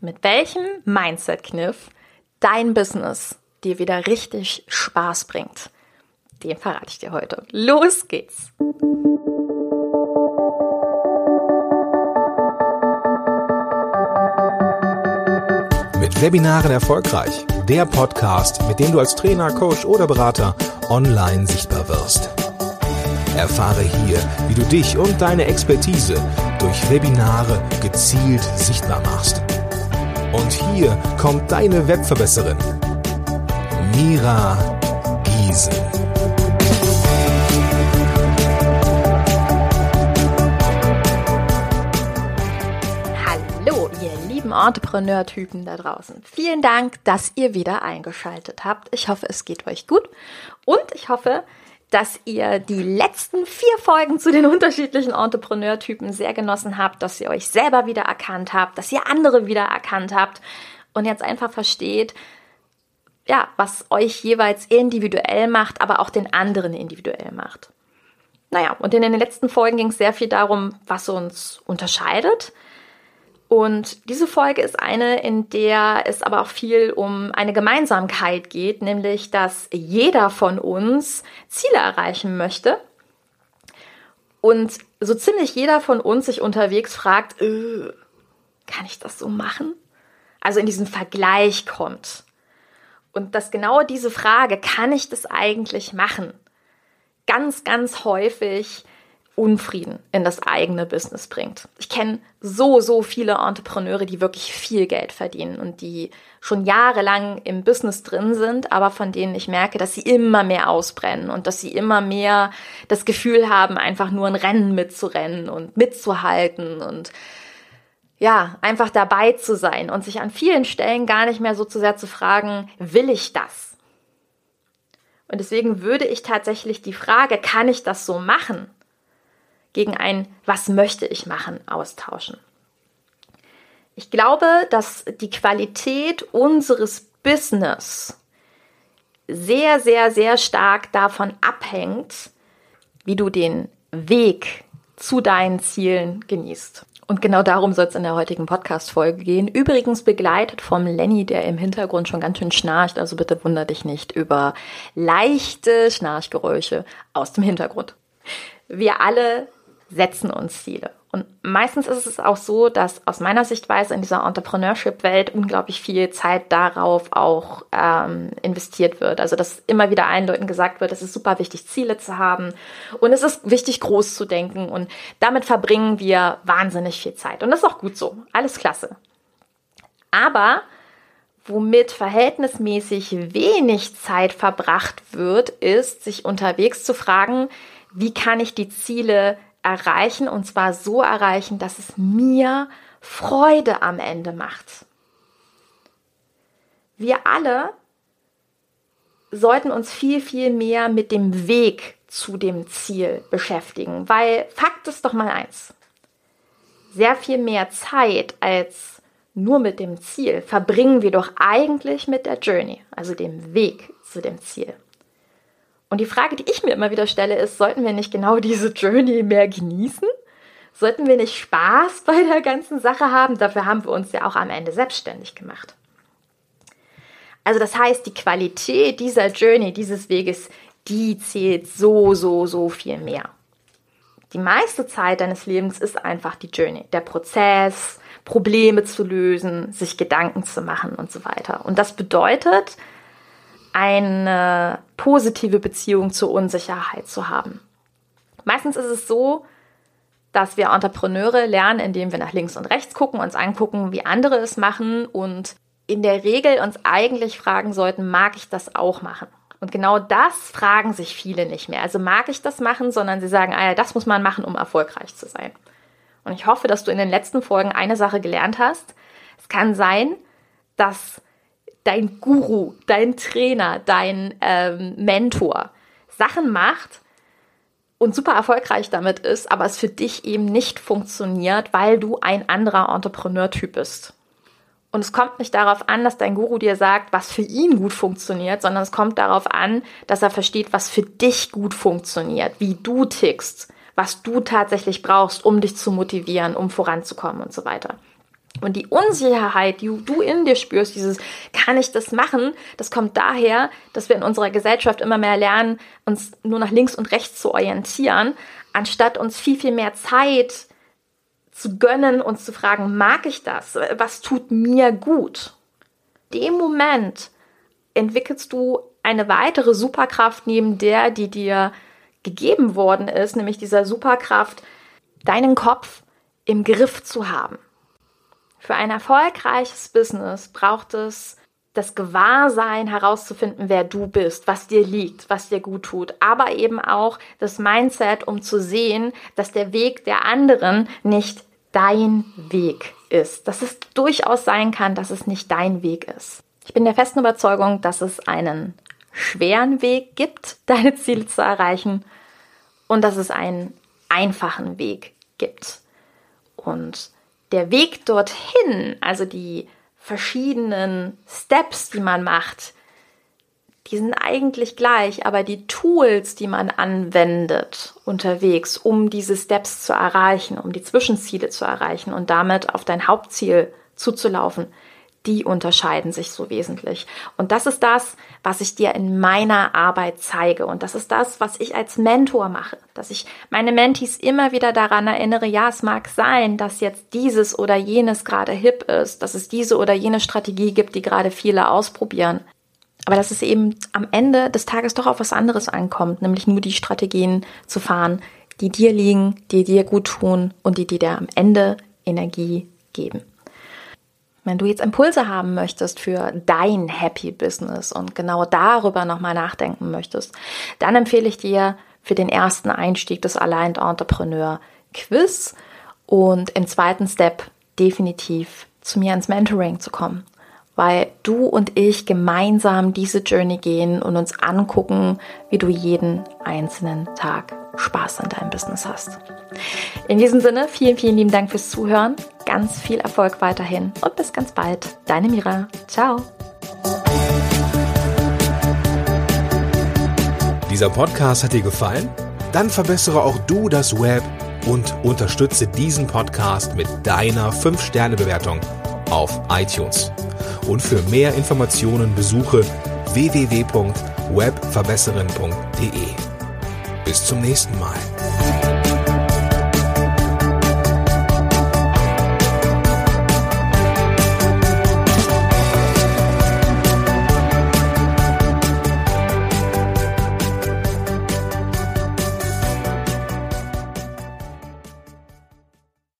mit welchem Mindset-Kniff dein Business dir wieder richtig Spaß bringt. Den verrate ich dir heute. Los geht's! Mit Webinaren erfolgreich. Der Podcast, mit dem du als Trainer, Coach oder Berater online sichtbar wirst. Erfahre hier, wie du dich und deine Expertise durch Webinare gezielt sichtbar machst. Und hier kommt deine Webverbesserin, Mira Giesen. Hallo, ihr lieben Entrepreneur-Typen da draußen. Vielen Dank, dass ihr wieder eingeschaltet habt. Ich hoffe, es geht euch gut und ich hoffe, dass ihr die letzten vier Folgen zu den unterschiedlichen Entrepreneur-Typen sehr genossen habt, dass ihr euch selber wieder erkannt habt, dass ihr andere wieder erkannt habt und jetzt einfach versteht, ja, was euch jeweils individuell macht, aber auch den anderen individuell macht. Naja, und in den letzten Folgen ging es sehr viel darum, was uns unterscheidet, und diese Folge ist eine, in der es aber auch viel um eine Gemeinsamkeit geht, nämlich dass jeder von uns Ziele erreichen möchte. Und so ziemlich jeder von uns sich unterwegs fragt, äh, kann ich das so machen? Also in diesen Vergleich kommt. Und dass genau diese Frage, kann ich das eigentlich machen? Ganz, ganz häufig Unfrieden in das eigene Business bringt. Ich kenne so, so viele Entrepreneure, die wirklich viel Geld verdienen und die schon jahrelang im Business drin sind, aber von denen ich merke, dass sie immer mehr ausbrennen und dass sie immer mehr das Gefühl haben, einfach nur ein Rennen mitzurennen und mitzuhalten und ja, einfach dabei zu sein und sich an vielen Stellen gar nicht mehr so zu sehr zu fragen, will ich das? Und deswegen würde ich tatsächlich die Frage, kann ich das so machen? Gegen ein Was möchte ich machen austauschen. Ich glaube, dass die Qualität unseres Business sehr, sehr, sehr stark davon abhängt, wie du den Weg zu deinen Zielen genießt. Und genau darum soll es in der heutigen Podcast-Folge gehen. Übrigens begleitet vom Lenny, der im Hintergrund schon ganz schön schnarcht. Also bitte wunder dich nicht über leichte Schnarchgeräusche aus dem Hintergrund. Wir alle setzen uns Ziele. Und meistens ist es auch so, dass aus meiner Sichtweise in dieser Entrepreneurship-Welt unglaublich viel Zeit darauf auch ähm, investiert wird. Also dass immer wieder allen Leuten gesagt wird, es ist super wichtig, Ziele zu haben und es ist wichtig, groß zu denken. Und damit verbringen wir wahnsinnig viel Zeit. Und das ist auch gut so. Alles klasse. Aber womit verhältnismäßig wenig Zeit verbracht wird, ist, sich unterwegs zu fragen, wie kann ich die Ziele erreichen und zwar so erreichen, dass es mir Freude am Ende macht. Wir alle sollten uns viel, viel mehr mit dem Weg zu dem Ziel beschäftigen, weil Fakt ist doch mal eins. Sehr viel mehr Zeit als nur mit dem Ziel verbringen wir doch eigentlich mit der Journey, also dem Weg zu dem Ziel. Und die Frage, die ich mir immer wieder stelle, ist, sollten wir nicht genau diese Journey mehr genießen? Sollten wir nicht Spaß bei der ganzen Sache haben? Dafür haben wir uns ja auch am Ende selbstständig gemacht. Also das heißt, die Qualität dieser Journey, dieses Weges, die zählt so, so, so viel mehr. Die meiste Zeit deines Lebens ist einfach die Journey, der Prozess, Probleme zu lösen, sich Gedanken zu machen und so weiter. Und das bedeutet, eine positive Beziehung zur Unsicherheit zu haben. Meistens ist es so, dass wir Entrepreneure lernen, indem wir nach links und rechts gucken, uns angucken, wie andere es machen und in der Regel uns eigentlich fragen sollten, mag ich das auch machen? Und genau das fragen sich viele nicht mehr. Also mag ich das machen, sondern sie sagen, ah ja, das muss man machen, um erfolgreich zu sein. Und ich hoffe, dass du in den letzten Folgen eine Sache gelernt hast. Es kann sein, dass dein Guru, dein Trainer, dein ähm, Mentor Sachen macht und super erfolgreich damit ist, aber es für dich eben nicht funktioniert, weil du ein anderer Entrepreneur-Typ bist. Und es kommt nicht darauf an, dass dein Guru dir sagt, was für ihn gut funktioniert, sondern es kommt darauf an, dass er versteht, was für dich gut funktioniert, wie du tickst, was du tatsächlich brauchst, um dich zu motivieren, um voranzukommen und so weiter. Und die Unsicherheit, die du in dir spürst, dieses, kann ich das machen, das kommt daher, dass wir in unserer Gesellschaft immer mehr lernen, uns nur nach links und rechts zu orientieren, anstatt uns viel, viel mehr Zeit zu gönnen und zu fragen, mag ich das? Was tut mir gut? Dem Moment entwickelst du eine weitere Superkraft neben der, die dir gegeben worden ist, nämlich dieser Superkraft, deinen Kopf im Griff zu haben. Für ein erfolgreiches Business braucht es das Gewahrsein herauszufinden, wer du bist, was dir liegt, was dir gut tut, aber eben auch das Mindset, um zu sehen, dass der Weg der anderen nicht dein Weg ist, dass es durchaus sein kann, dass es nicht dein Weg ist. Ich bin der festen Überzeugung, dass es einen schweren Weg gibt, deine Ziele zu erreichen und dass es einen einfachen Weg gibt. Und der Weg dorthin, also die verschiedenen Steps, die man macht, die sind eigentlich gleich, aber die Tools, die man anwendet unterwegs, um diese Steps zu erreichen, um die Zwischenziele zu erreichen und damit auf dein Hauptziel zuzulaufen, die unterscheiden sich so wesentlich. Und das ist das, was ich dir in meiner Arbeit zeige. Und das ist das, was ich als Mentor mache. Dass ich meine Mentees immer wieder daran erinnere, ja, es mag sein, dass jetzt dieses oder jenes gerade hip ist, dass es diese oder jene Strategie gibt, die gerade viele ausprobieren. Aber dass es eben am Ende des Tages doch auf was anderes ankommt, nämlich nur die Strategien zu fahren, die dir liegen, die dir gut tun und die dir am Ende Energie geben. Wenn du jetzt Impulse haben möchtest für dein Happy Business und genau darüber nochmal nachdenken möchtest, dann empfehle ich dir für den ersten Einstieg das Aligned Entrepreneur Quiz und im zweiten Step definitiv zu mir ins Mentoring zu kommen weil du und ich gemeinsam diese Journey gehen und uns angucken, wie du jeden einzelnen Tag Spaß an deinem Business hast. In diesem Sinne, vielen, vielen lieben Dank fürs Zuhören. Ganz viel Erfolg weiterhin und bis ganz bald. Deine Mira. Ciao. Dieser Podcast hat dir gefallen? Dann verbessere auch du das Web und unterstütze diesen Podcast mit deiner 5-Sterne-Bewertung auf iTunes. Und für mehr Informationen besuche www.webverbesserin.de. Bis zum nächsten Mal.